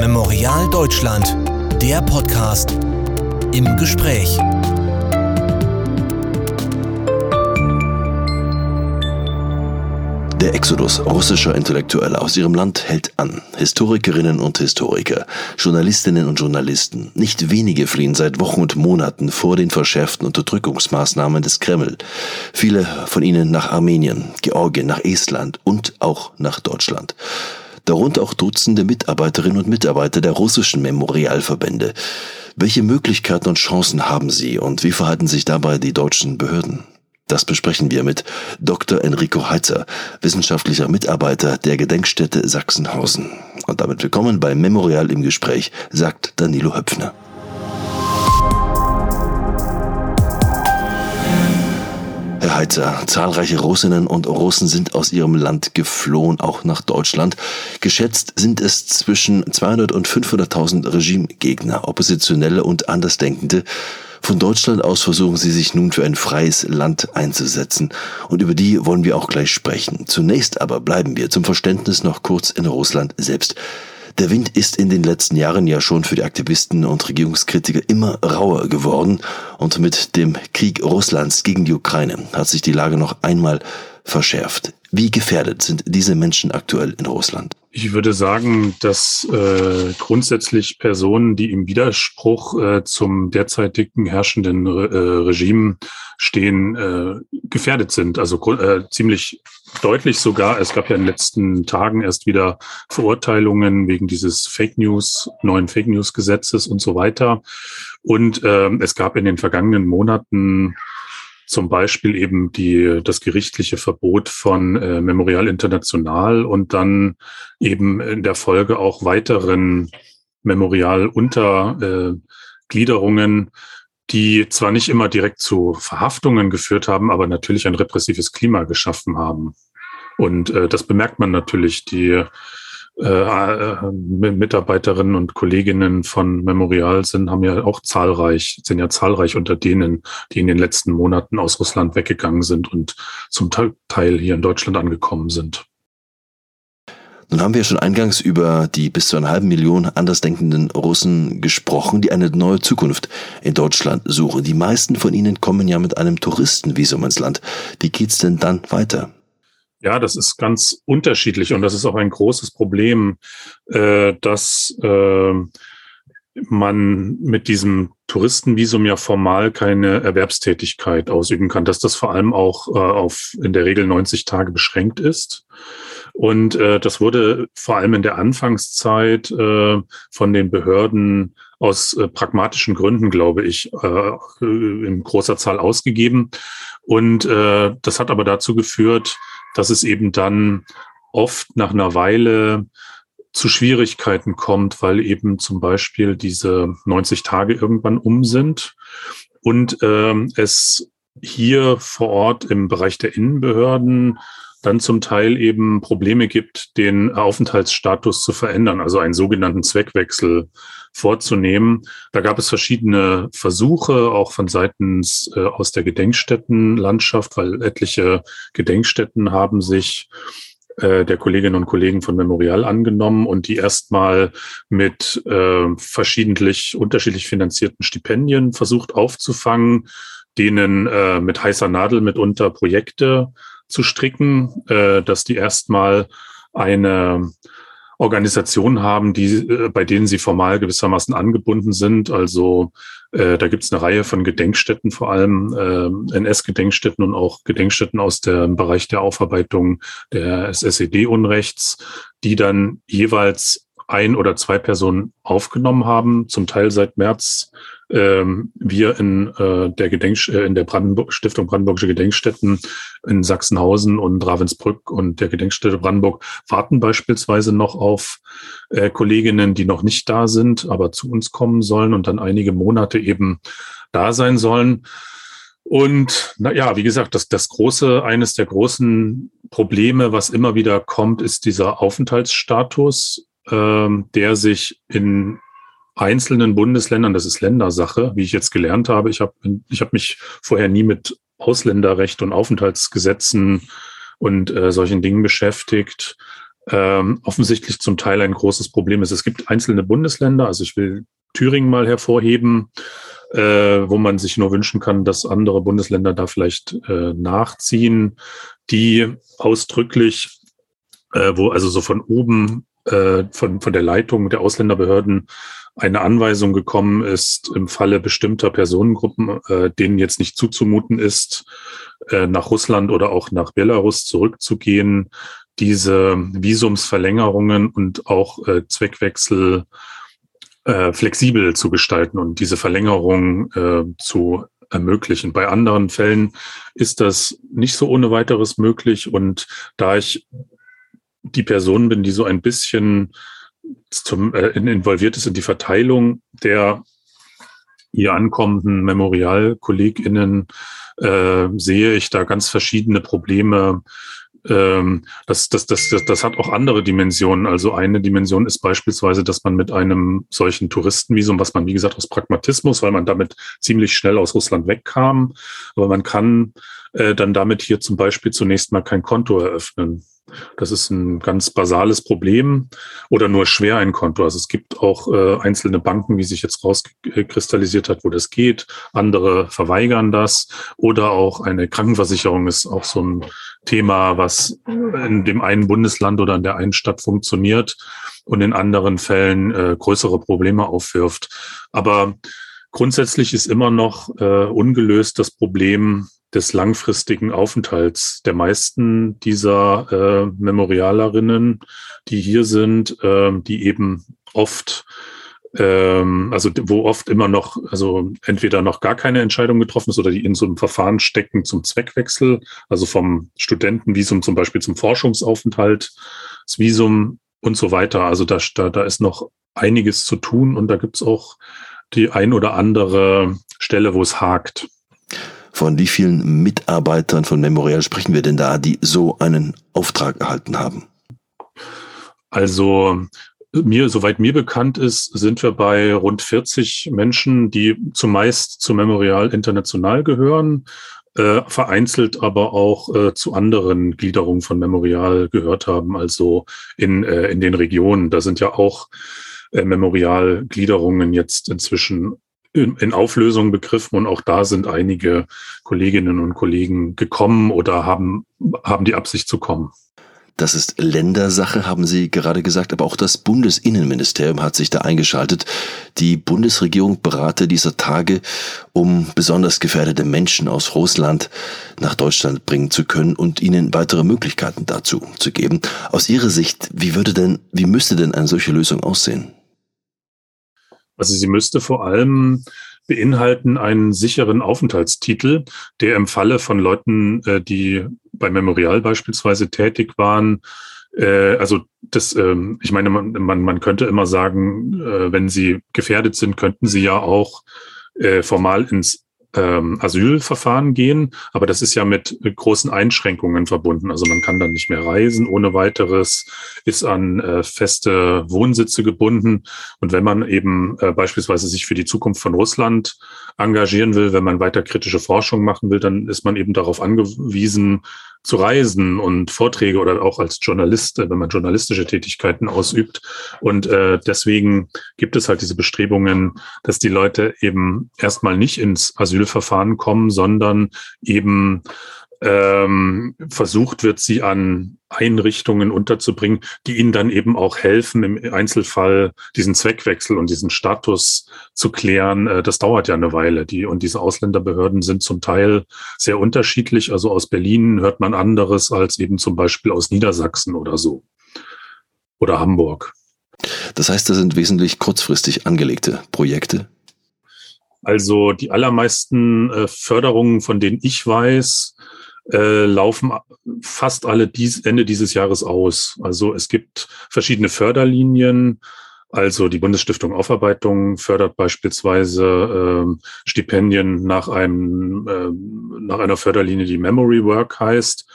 Memorial Deutschland, der Podcast im Gespräch. Der Exodus russischer Intellektueller aus ihrem Land hält an. Historikerinnen und Historiker, Journalistinnen und Journalisten, nicht wenige fliehen seit Wochen und Monaten vor den verschärften Unterdrückungsmaßnahmen des Kreml. Viele von ihnen nach Armenien, Georgien, nach Estland und auch nach Deutschland darunter auch Dutzende Mitarbeiterinnen und Mitarbeiter der russischen Memorialverbände. Welche Möglichkeiten und Chancen haben sie und wie verhalten sich dabei die deutschen Behörden? Das besprechen wir mit Dr. Enrico Heitzer, wissenschaftlicher Mitarbeiter der Gedenkstätte Sachsenhausen. Und damit willkommen bei Memorial im Gespräch, sagt Danilo Höpfner. Herr Heitzer, zahlreiche Russinnen und Russen sind aus ihrem Land geflohen, auch nach Deutschland. Geschätzt sind es zwischen 200 und 500.000 Regimegegner, Oppositionelle und Andersdenkende. Von Deutschland aus versuchen sie sich nun für ein freies Land einzusetzen und über die wollen wir auch gleich sprechen. Zunächst aber bleiben wir zum Verständnis noch kurz in Russland selbst. Der Wind ist in den letzten Jahren ja schon für die Aktivisten und Regierungskritiker immer rauer geworden. Und mit dem Krieg Russlands gegen die Ukraine hat sich die Lage noch einmal verschärft. Wie gefährdet sind diese Menschen aktuell in Russland? Ich würde sagen, dass äh, grundsätzlich Personen, die im Widerspruch äh, zum derzeitigen herrschenden Re äh, Regime stehen, äh, gefährdet sind. Also äh, ziemlich deutlich sogar. Es gab ja in den letzten Tagen erst wieder Verurteilungen wegen dieses Fake News, neuen Fake News Gesetzes und so weiter. Und äh, es gab in den vergangenen Monaten zum Beispiel eben die, das gerichtliche Verbot von äh, Memorial International und dann eben in der Folge auch weiteren Memorial-Untergliederungen, äh, die zwar nicht immer direkt zu Verhaftungen geführt haben, aber natürlich ein repressives Klima geschaffen haben. Und äh, das bemerkt man natürlich. Die äh, äh Mitarbeiterinnen und Kolleginnen von Memorial sind, haben ja auch zahlreich, sind ja zahlreich unter denen, die in den letzten Monaten aus Russland weggegangen sind und zum Teil hier in Deutschland angekommen sind. Nun haben wir schon eingangs über die bis zu einer halben Million andersdenkenden Russen gesprochen, die eine neue Zukunft in Deutschland suchen. Die meisten von ihnen kommen ja mit einem Touristenvisum ins Land. Wie geht's denn dann weiter? Ja, das ist ganz unterschiedlich und das ist auch ein großes Problem, äh, dass äh, man mit diesem Touristenvisum ja formal keine Erwerbstätigkeit ausüben kann, dass das vor allem auch äh, auf in der Regel 90 Tage beschränkt ist. Und äh, das wurde vor allem in der Anfangszeit äh, von den Behörden aus äh, pragmatischen Gründen, glaube ich, äh, in großer Zahl ausgegeben. Und äh, das hat aber dazu geführt, dass es eben dann oft nach einer Weile zu Schwierigkeiten kommt, weil eben zum Beispiel diese 90 Tage irgendwann um sind. Und ähm, es hier vor Ort im Bereich der Innenbehörden dann zum Teil eben Probleme gibt, den Aufenthaltsstatus zu verändern, also einen sogenannten Zweckwechsel vorzunehmen. Da gab es verschiedene Versuche, auch von seitens äh, aus der Gedenkstättenlandschaft, weil etliche Gedenkstätten haben sich äh, der Kolleginnen und Kollegen von Memorial angenommen und die erstmal mit äh, verschiedentlich unterschiedlich finanzierten Stipendien versucht aufzufangen, denen äh, mit heißer Nadel mitunter Projekte zu stricken, äh, dass die erstmal eine Organisationen haben, die, äh, bei denen sie formal gewissermaßen angebunden sind. Also äh, da gibt es eine Reihe von Gedenkstätten, vor allem äh, NS-Gedenkstätten und auch Gedenkstätten aus dem Bereich der Aufarbeitung des SED-Unrechts, die dann jeweils ein oder zwei Personen aufgenommen haben, zum Teil seit März ähm, wir in äh, der Gedenk äh, in der Brandenburg Stiftung Brandenburgische Gedenkstätten in Sachsenhausen und Ravensbrück und der Gedenkstätte Brandenburg warten beispielsweise noch auf äh, Kolleginnen, die noch nicht da sind, aber zu uns kommen sollen und dann einige Monate eben da sein sollen. Und na ja, wie gesagt, das, das große, eines der großen Probleme, was immer wieder kommt, ist dieser Aufenthaltsstatus, der sich in einzelnen Bundesländern, das ist Ländersache, wie ich jetzt gelernt habe. Ich habe ich hab mich vorher nie mit Ausländerrecht und Aufenthaltsgesetzen und äh, solchen Dingen beschäftigt. ähm, offensichtlich zum Teil ein großes Problem ist. Es gibt einzelne Bundesländer, also ich will Thüringen mal hervorheben, äh, wo man sich nur wünschen kann, dass andere Bundesländer da vielleicht äh, nachziehen, die ausdrücklich, äh, wo also so von oben äh, von, von der Leitung der Ausländerbehörden eine Anweisung gekommen ist, im Falle bestimmter Personengruppen, äh, denen jetzt nicht zuzumuten ist, äh, nach Russland oder auch nach Belarus zurückzugehen, diese Visumsverlängerungen und auch äh, Zweckwechsel äh, flexibel zu gestalten und diese Verlängerung äh, zu ermöglichen. Bei anderen Fällen ist das nicht so ohne weiteres möglich. Und da ich die Person bin, die so ein bisschen zum, äh, involviert ist in die Verteilung der hier ankommenden Memorialkolleginnen, äh, sehe ich da ganz verschiedene Probleme. Ähm, das, das, das, das, das hat auch andere Dimensionen. Also eine Dimension ist beispielsweise, dass man mit einem solchen Touristenvisum, was man wie gesagt aus Pragmatismus, weil man damit ziemlich schnell aus Russland wegkam, aber man kann äh, dann damit hier zum Beispiel zunächst mal kein Konto eröffnen. Das ist ein ganz basales Problem oder nur schwer ein Konto. Also es gibt auch äh, einzelne Banken, wie sich jetzt rauskristallisiert hat, wo das geht. Andere verweigern das. Oder auch eine Krankenversicherung ist auch so ein Thema, was in dem einen Bundesland oder in der einen Stadt funktioniert und in anderen Fällen äh, größere Probleme aufwirft. Aber grundsätzlich ist immer noch äh, ungelöst das Problem des langfristigen Aufenthalts der meisten dieser äh, Memorialerinnen, die hier sind, äh, die eben oft ähm, also wo oft immer noch, also entweder noch gar keine Entscheidung getroffen ist oder die in so einem Verfahren stecken zum Zweckwechsel, also vom Studentenvisum zum Beispiel zum Forschungsaufenthalt, das Visum und so weiter. Also da, da, da ist noch einiges zu tun und da gibt's auch die ein oder andere Stelle, wo es hakt. Von wie vielen Mitarbeitern von Memorial sprechen wir denn da, die so einen Auftrag erhalten haben? Also mir, soweit mir bekannt ist, sind wir bei rund 40 Menschen, die zumeist zu Memorial International gehören, äh, vereinzelt aber auch äh, zu anderen Gliederungen von Memorial gehört haben, also in, äh, in den Regionen. Da sind ja auch äh, Memorial-Gliederungen jetzt inzwischen in, Auflösung begriffen und auch da sind einige Kolleginnen und Kollegen gekommen oder haben, haben die Absicht zu kommen. Das ist Ländersache, haben Sie gerade gesagt, aber auch das Bundesinnenministerium hat sich da eingeschaltet. Die Bundesregierung berate dieser Tage, um besonders gefährdete Menschen aus Russland nach Deutschland bringen zu können und ihnen weitere Möglichkeiten dazu zu geben. Aus Ihrer Sicht, wie würde denn, wie müsste denn eine solche Lösung aussehen? Also sie müsste vor allem beinhalten einen sicheren Aufenthaltstitel, der im Falle von Leuten, äh, die bei Memorial beispielsweise tätig waren, äh, also das, ähm, ich meine, man, man, man könnte immer sagen, äh, wenn sie gefährdet sind, könnten sie ja auch formal ins ähm, Asylverfahren gehen, aber das ist ja mit großen Einschränkungen verbunden. Also man kann dann nicht mehr reisen ohne weiteres, ist an äh, feste Wohnsitze gebunden. Und wenn man eben äh, beispielsweise sich für die Zukunft von Russland engagieren will, wenn man weiter kritische Forschung machen will, dann ist man eben darauf angewiesen, zu reisen und Vorträge oder auch als Journalist, wenn man journalistische Tätigkeiten ausübt. Und äh, deswegen gibt es halt diese Bestrebungen, dass die Leute eben erstmal nicht ins Asylverfahren kommen, sondern eben ähm, versucht wird, sie an Einrichtungen unterzubringen, die ihnen dann eben auch helfen, im Einzelfall diesen Zweckwechsel und diesen Status zu klären. Äh, das dauert ja eine Weile. Die, und diese Ausländerbehörden sind zum Teil sehr unterschiedlich. Also aus Berlin hört man anderes als eben zum Beispiel aus Niedersachsen oder so. Oder Hamburg. Das heißt, das sind wesentlich kurzfristig angelegte Projekte. Also die allermeisten äh, Förderungen, von denen ich weiß, äh, laufen fast alle dies, Ende dieses Jahres aus. Also es gibt verschiedene Förderlinien. Also die Bundesstiftung Aufarbeitung fördert beispielsweise äh, Stipendien nach einem äh, nach einer Förderlinie, die Memory Work heißt.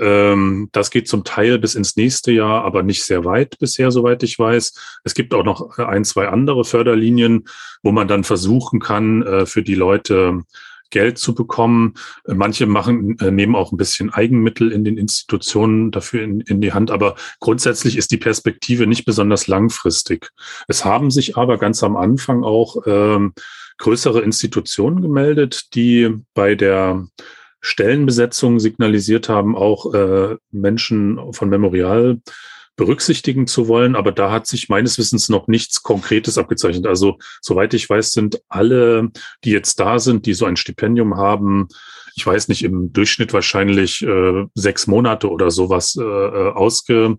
Ähm, das geht zum Teil bis ins nächste Jahr, aber nicht sehr weit bisher, soweit ich weiß. Es gibt auch noch ein, zwei andere Förderlinien, wo man dann versuchen kann, äh, für die Leute Geld zu bekommen. Manche machen, äh, nehmen auch ein bisschen Eigenmittel in den Institutionen dafür in, in die Hand. Aber grundsätzlich ist die Perspektive nicht besonders langfristig. Es haben sich aber ganz am Anfang auch ähm, größere Institutionen gemeldet, die bei der Stellenbesetzung signalisiert haben, auch äh, Menschen von Memorial berücksichtigen zu wollen. Aber da hat sich meines Wissens noch nichts Konkretes abgezeichnet. Also soweit ich weiß, sind alle, die jetzt da sind, die so ein Stipendium haben, ich weiß nicht, im Durchschnitt wahrscheinlich äh, sechs Monate oder sowas äh, äh ausge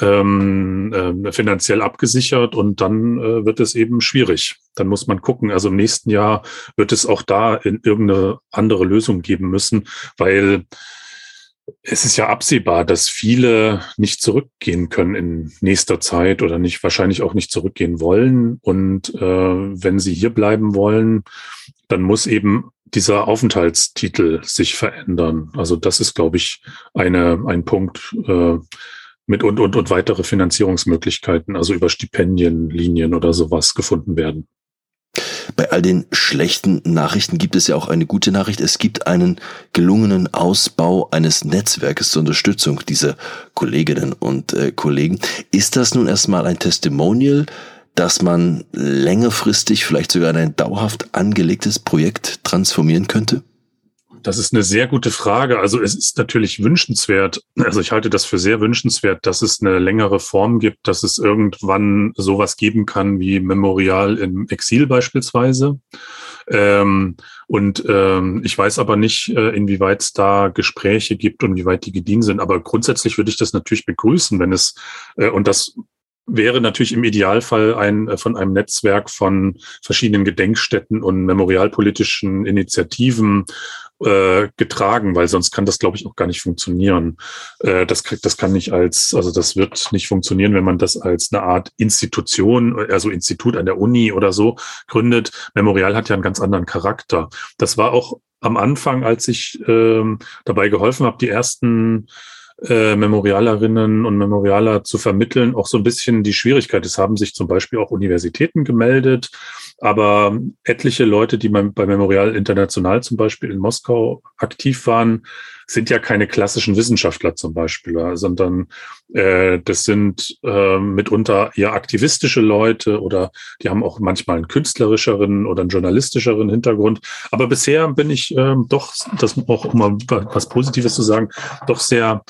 ähm, äh, finanziell abgesichert und dann äh, wird es eben schwierig. Dann muss man gucken. Also im nächsten Jahr wird es auch da in irgendeine andere Lösung geben müssen, weil es ist ja absehbar, dass viele nicht zurückgehen können in nächster Zeit oder nicht wahrscheinlich auch nicht zurückgehen wollen. Und äh, wenn sie hier bleiben wollen, dann muss eben dieser Aufenthaltstitel sich verändern. Also das ist, glaube ich, eine, ein Punkt äh, mit und, und, und weitere Finanzierungsmöglichkeiten, also über Stipendienlinien oder sowas gefunden werden. Bei all den schlechten Nachrichten gibt es ja auch eine gute Nachricht. Es gibt einen gelungenen Ausbau eines Netzwerkes zur Unterstützung dieser Kolleginnen und äh, Kollegen. Ist das nun erstmal ein Testimonial, dass man längerfristig, vielleicht sogar in ein dauerhaft angelegtes Projekt transformieren könnte? Das ist eine sehr gute Frage. Also es ist natürlich wünschenswert, also ich halte das für sehr wünschenswert, dass es eine längere Form gibt, dass es irgendwann sowas geben kann wie Memorial im Exil beispielsweise. Ähm, und ähm, ich weiß aber nicht, äh, inwieweit es da Gespräche gibt und wie weit die gedient sind. Aber grundsätzlich würde ich das natürlich begrüßen, wenn es, äh, und das wäre natürlich im Idealfall ein, äh, von einem Netzwerk von verschiedenen Gedenkstätten und memorialpolitischen Initiativen äh, getragen, weil sonst kann das, glaube ich, auch gar nicht funktionieren. Äh, das, das kann nicht als, also das wird nicht funktionieren, wenn man das als eine Art Institution, also Institut an der Uni oder so gründet. Memorial hat ja einen ganz anderen Charakter. Das war auch am Anfang, als ich ähm, dabei geholfen habe, die ersten äh, Memorialerinnen und Memorialer zu vermitteln, auch so ein bisschen die Schwierigkeit. Es haben sich zum Beispiel auch Universitäten gemeldet, aber etliche Leute, die bei Memorial International zum Beispiel in Moskau aktiv waren, sind ja keine klassischen Wissenschaftler zum Beispiel, sondern äh, das sind äh, mitunter eher aktivistische Leute oder die haben auch manchmal einen künstlerischeren oder einen journalistischeren Hintergrund. Aber bisher bin ich äh, doch, das auch um mal was Positives zu sagen, doch sehr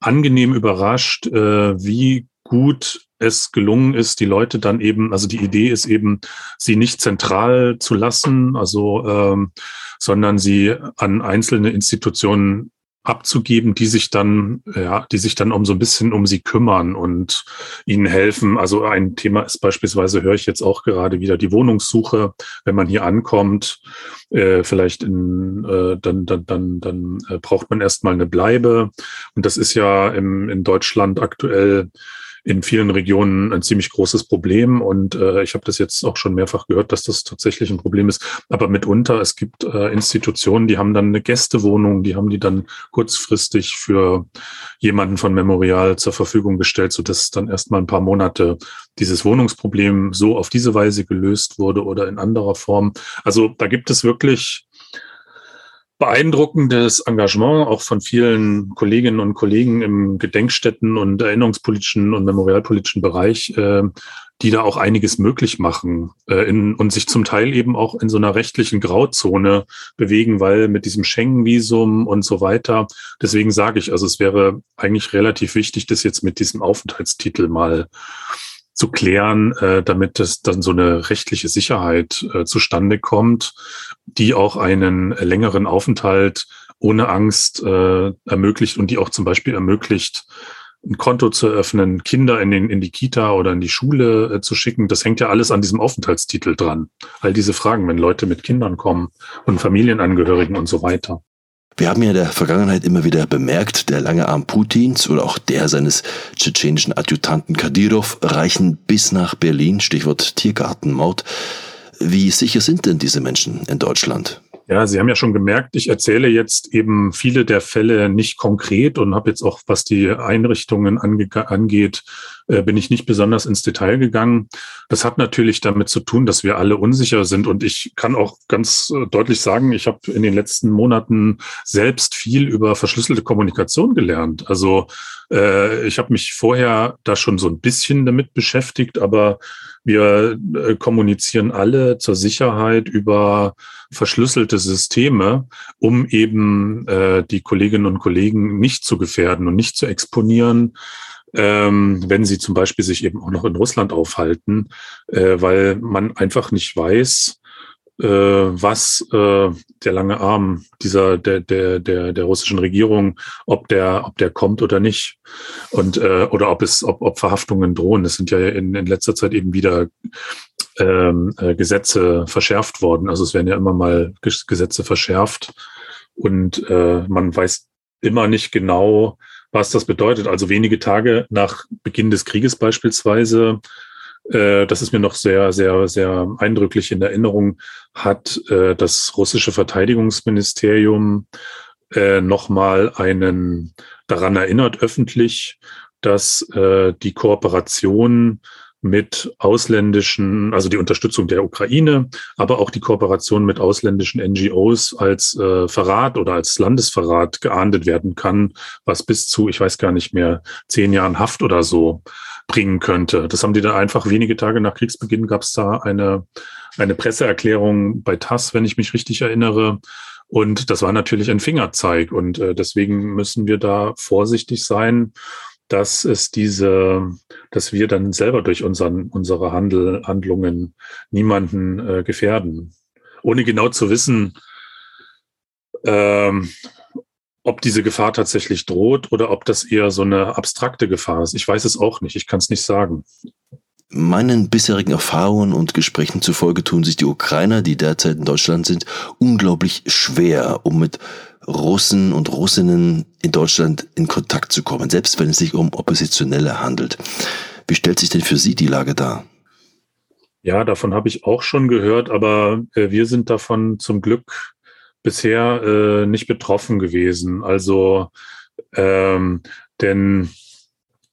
angenehm überrascht, äh, wie gut es gelungen ist, die Leute dann eben, also die Idee ist eben, sie nicht zentral zu lassen, also ähm, sondern sie an einzelne Institutionen abzugeben, die sich dann, ja, die sich dann um so ein bisschen um sie kümmern und ihnen helfen. Also ein Thema ist beispielsweise, höre ich jetzt auch gerade wieder die Wohnungssuche, wenn man hier ankommt, äh, vielleicht in, äh, dann, dann, dann, dann äh, braucht man erstmal eine Bleibe. Und das ist ja im, in Deutschland aktuell in vielen Regionen ein ziemlich großes Problem. Und äh, ich habe das jetzt auch schon mehrfach gehört, dass das tatsächlich ein Problem ist. Aber mitunter, es gibt äh, Institutionen, die haben dann eine Gästewohnung, die haben die dann kurzfristig für jemanden von Memorial zur Verfügung gestellt, sodass dann erstmal ein paar Monate dieses Wohnungsproblem so auf diese Weise gelöst wurde oder in anderer Form. Also da gibt es wirklich beeindruckendes Engagement auch von vielen Kolleginnen und Kollegen im Gedenkstätten und erinnerungspolitischen und memorialpolitischen Bereich, äh, die da auch einiges möglich machen äh, in, und sich zum Teil eben auch in so einer rechtlichen Grauzone bewegen, weil mit diesem Schengen-Visum und so weiter. Deswegen sage ich, also es wäre eigentlich relativ wichtig, das jetzt mit diesem Aufenthaltstitel mal zu klären, äh, damit es dann so eine rechtliche Sicherheit äh, zustande kommt, die auch einen längeren Aufenthalt ohne Angst äh, ermöglicht und die auch zum Beispiel ermöglicht, ein Konto zu eröffnen, Kinder in, den, in die Kita oder in die Schule äh, zu schicken. Das hängt ja alles an diesem Aufenthaltstitel dran. All diese Fragen, wenn Leute mit Kindern kommen und Familienangehörigen und so weiter. Wir haben ja in der Vergangenheit immer wieder bemerkt, der lange Arm Putins oder auch der seines tschetschenischen Adjutanten Kadyrov reichen bis nach Berlin, Stichwort Tiergartenmaut. Wie sicher sind denn diese Menschen in Deutschland? Ja, Sie haben ja schon gemerkt, ich erzähle jetzt eben viele der Fälle nicht konkret und habe jetzt auch, was die Einrichtungen ange angeht, äh, bin ich nicht besonders ins Detail gegangen. Das hat natürlich damit zu tun, dass wir alle unsicher sind. Und ich kann auch ganz äh, deutlich sagen, ich habe in den letzten Monaten selbst viel über verschlüsselte Kommunikation gelernt. Also äh, ich habe mich vorher da schon so ein bisschen damit beschäftigt, aber wir äh, kommunizieren alle zur Sicherheit über verschlüsselte Systeme, um eben äh, die Kolleginnen und Kollegen nicht zu gefährden und nicht zu exponieren, ähm, wenn sie zum Beispiel sich eben auch noch in Russland aufhalten, äh, weil man einfach nicht weiß, was äh, der lange Arm dieser der der der der russischen Regierung, ob der ob der kommt oder nicht und äh, oder ob es ob, ob Verhaftungen drohen. Es sind ja in, in letzter Zeit eben wieder ähm, äh, Gesetze verschärft worden. Also es werden ja immer mal Gesetze verschärft und äh, man weiß immer nicht genau, was das bedeutet. Also wenige Tage nach Beginn des Krieges beispielsweise äh, das ist mir noch sehr, sehr, sehr eindrücklich in Erinnerung, hat äh, das russische Verteidigungsministerium äh, nochmal einen daran erinnert öffentlich, dass äh, die Kooperation mit ausländischen, also die Unterstützung der Ukraine, aber auch die Kooperation mit ausländischen NGOs als äh, Verrat oder als Landesverrat geahndet werden kann, was bis zu, ich weiß gar nicht mehr, zehn Jahren Haft oder so bringen könnte. Das haben die dann einfach wenige Tage nach Kriegsbeginn gab es da eine, eine Presseerklärung bei TASS, wenn ich mich richtig erinnere. Und das war natürlich ein Fingerzeig. Und äh, deswegen müssen wir da vorsichtig sein dass es diese, dass wir dann selber durch unseren, unsere Handel, Handlungen niemanden äh, gefährden. Ohne genau zu wissen, ähm, ob diese Gefahr tatsächlich droht oder ob das eher so eine abstrakte Gefahr ist. Ich weiß es auch nicht. Ich kann es nicht sagen. Meinen bisherigen Erfahrungen und Gesprächen zufolge tun sich die Ukrainer, die derzeit in Deutschland sind, unglaublich schwer, um mit Russen und Russinnen in Deutschland in Kontakt zu kommen, selbst wenn es sich um Oppositionelle handelt. Wie stellt sich denn für Sie die Lage dar? Ja, davon habe ich auch schon gehört, aber äh, wir sind davon zum Glück bisher äh, nicht betroffen gewesen. Also, ähm, denn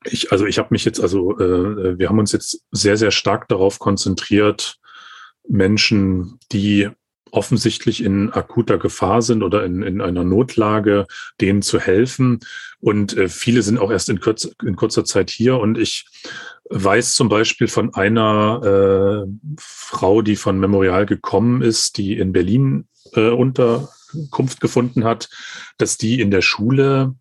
ich, also ich habe mich jetzt, also äh, wir haben uns jetzt sehr, sehr stark darauf konzentriert, Menschen, die offensichtlich in akuter Gefahr sind oder in, in einer Notlage, denen zu helfen. Und äh, viele sind auch erst in, kürz, in kurzer Zeit hier. Und ich weiß zum Beispiel von einer äh, Frau, die von Memorial gekommen ist, die in Berlin äh, Unterkunft gefunden hat, dass die in der Schule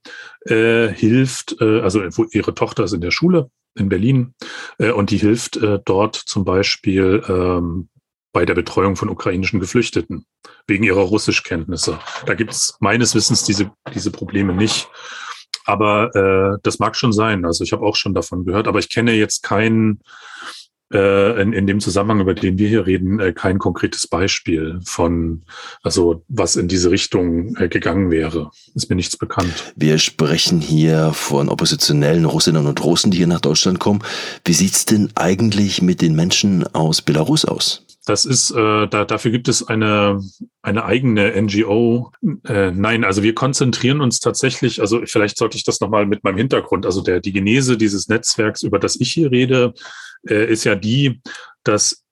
äh, hilft, äh, also ihre Tochter ist in der Schule in Berlin äh, und die hilft äh, dort zum Beispiel ähm, bei der Betreuung von ukrainischen Geflüchteten wegen ihrer Russischkenntnisse. Da gibt es meines Wissens diese, diese Probleme nicht. Aber äh, das mag schon sein. Also ich habe auch schon davon gehört, aber ich kenne jetzt keinen äh, in, in dem Zusammenhang, über den wir hier reden, äh, kein konkretes Beispiel von, also was in diese Richtung äh, gegangen wäre. Ist mir nichts bekannt. Wir sprechen hier von oppositionellen Russinnen und Russen, die hier nach Deutschland kommen. Wie sieht's denn eigentlich mit den Menschen aus Belarus aus? Das ist, äh, da, dafür gibt es eine, eine eigene NGO. Äh, nein, also wir konzentrieren uns tatsächlich, also vielleicht sollte ich das nochmal mit meinem Hintergrund, also der, die Genese dieses Netzwerks, über das ich hier rede, äh, ist ja die, dass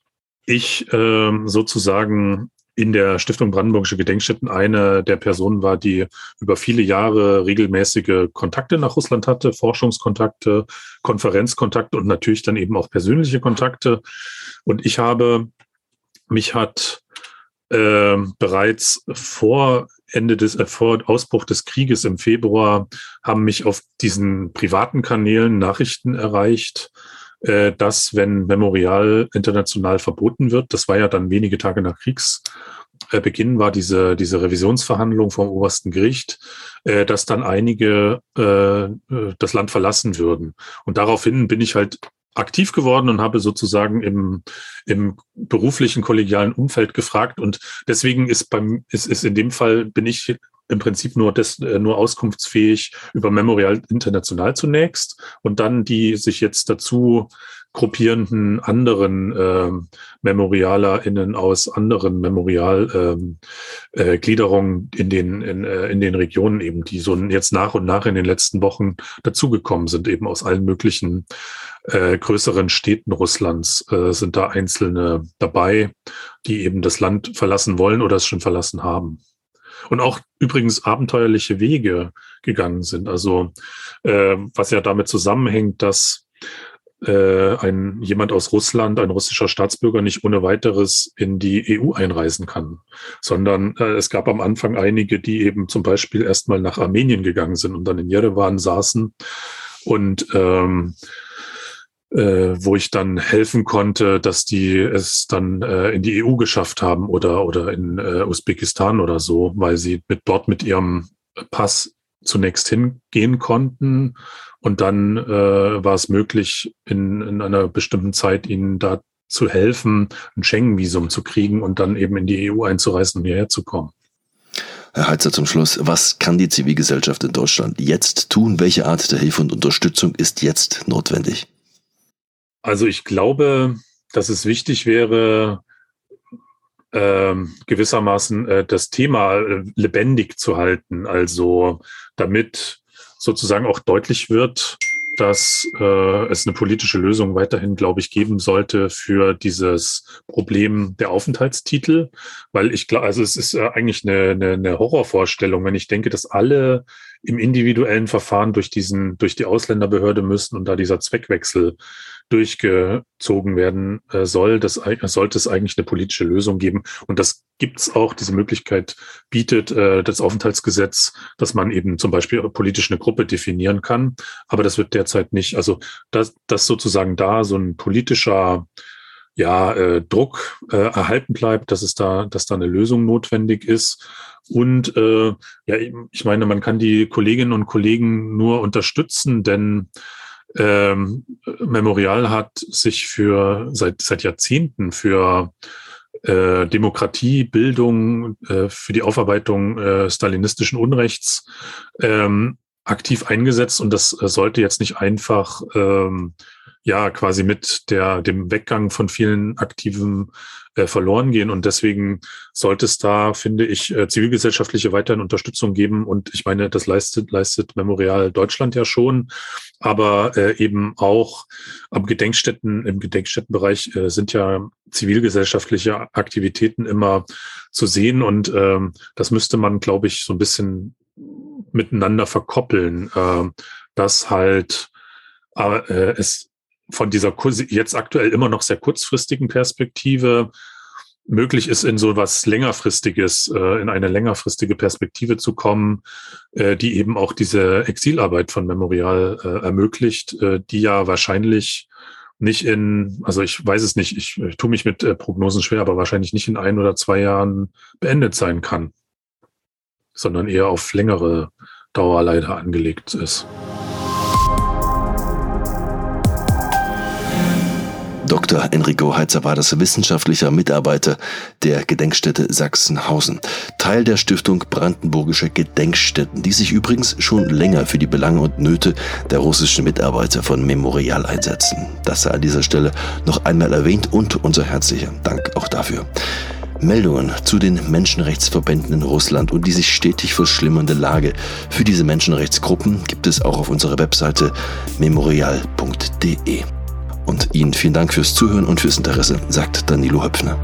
ich äh, sozusagen in der Stiftung Brandenburgische Gedenkstätten eine der Personen war, die über viele Jahre regelmäßige Kontakte nach Russland hatte, Forschungskontakte, Konferenzkontakte und natürlich dann eben auch persönliche Kontakte. Und ich habe mich hat äh, bereits vor Ende des, äh, vor Ausbruch des Krieges im Februar haben mich auf diesen privaten Kanälen Nachrichten erreicht, äh, dass wenn Memorial international verboten wird, das war ja dann wenige Tage nach Kriegsbeginn, war diese, diese Revisionsverhandlung vom obersten Gericht, äh, dass dann einige äh, äh das Land verlassen würden. Und daraufhin bin ich halt aktiv geworden und habe sozusagen im, im beruflichen kollegialen Umfeld gefragt. Und deswegen ist beim, ist, ist in dem Fall bin ich im Prinzip nur das, äh, nur auskunftsfähig über Memorial International zunächst und dann die sich jetzt dazu gruppierenden anderen äh, MemorialerInnen aus anderen Memorialgliederungen ähm, äh, in, den, in, äh, in den Regionen eben, die so jetzt nach und nach in den letzten Wochen dazugekommen sind, eben aus allen möglichen äh, größeren Städten Russlands äh, sind da Einzelne dabei, die eben das Land verlassen wollen oder es schon verlassen haben. Und auch übrigens abenteuerliche Wege gegangen sind. Also äh, was ja damit zusammenhängt, dass äh, ein jemand aus Russland, ein russischer Staatsbürger, nicht ohne weiteres in die EU einreisen kann, sondern äh, es gab am Anfang einige, die eben zum Beispiel erstmal nach Armenien gegangen sind und dann in Jerewan saßen und ähm, äh, wo ich dann helfen konnte, dass die es dann äh, in die EU geschafft haben oder oder in äh, Usbekistan oder so, weil sie mit dort mit ihrem Pass zunächst hingehen konnten und dann äh, war es möglich, in, in einer bestimmten Zeit ihnen da zu helfen, ein Schengen-Visum zu kriegen und dann eben in die EU einzureisen und hierher zu kommen. Herr Heitzer, zum Schluss, was kann die Zivilgesellschaft in Deutschland jetzt tun? Welche Art der Hilfe und Unterstützung ist jetzt notwendig? Also ich glaube, dass es wichtig wäre, äh, gewissermaßen äh, das Thema äh, lebendig zu halten. Also damit sozusagen auch deutlich wird, dass äh, es eine politische Lösung weiterhin, glaube ich, geben sollte für dieses Problem der Aufenthaltstitel, weil ich glaube, also es ist äh, eigentlich eine, eine, eine Horrorvorstellung, wenn ich denke, dass alle im individuellen Verfahren durch diesen, durch die Ausländerbehörde müssen und da dieser Zweckwechsel durchgezogen werden äh, soll, das sollte es eigentlich eine politische Lösung geben. Und das gibt es auch, diese Möglichkeit bietet äh, das Aufenthaltsgesetz, dass man eben zum Beispiel politisch eine Gruppe definieren kann. Aber das wird derzeit nicht, also dass, dass sozusagen da so ein politischer ja, äh, Druck äh, erhalten bleibt, dass es da, dass da eine Lösung notwendig ist. Und äh, ja, ich meine, man kann die Kolleginnen und Kollegen nur unterstützen, denn ähm, Memorial hat sich für seit, seit Jahrzehnten für äh, Demokratie, Bildung, äh, für die Aufarbeitung äh, stalinistischen Unrechts ähm, aktiv eingesetzt und das äh, sollte jetzt nicht einfach ähm, ja quasi mit der dem Weggang von vielen aktiven äh, verloren gehen. Und deswegen sollte es da, finde ich, äh, zivilgesellschaftliche weiterhin Unterstützung geben. Und ich meine, das leistet, leistet Memorial Deutschland ja schon, aber äh, eben auch am Gedenkstätten, im Gedenkstättenbereich äh, sind ja zivilgesellschaftliche Aktivitäten immer zu sehen. Und ähm, das müsste man, glaube ich, so ein bisschen miteinander verkoppeln, äh, dass halt äh, es von dieser jetzt aktuell immer noch sehr kurzfristigen Perspektive möglich ist, in so was längerfristiges, äh, in eine längerfristige Perspektive zu kommen, äh, die eben auch diese Exilarbeit von Memorial äh, ermöglicht, äh, die ja wahrscheinlich nicht in, also ich weiß es nicht, ich, ich tue mich mit äh, Prognosen schwer, aber wahrscheinlich nicht in ein oder zwei Jahren beendet sein kann, sondern eher auf längere Dauer leider angelegt ist. Dr. Enrico Heitzer war das wissenschaftlicher Mitarbeiter der Gedenkstätte Sachsenhausen, Teil der Stiftung Brandenburgische Gedenkstätten, die sich übrigens schon länger für die Belange und Nöte der russischen Mitarbeiter von Memorial einsetzen. Das sei an dieser Stelle noch einmal erwähnt und unser herzlicher Dank auch dafür. Meldungen zu den Menschenrechtsverbänden in Russland und die sich stetig verschlimmernde Lage für diese Menschenrechtsgruppen gibt es auch auf unserer Webseite memorial.de. Und Ihnen vielen Dank fürs Zuhören und fürs Interesse, sagt Danilo Höpfner.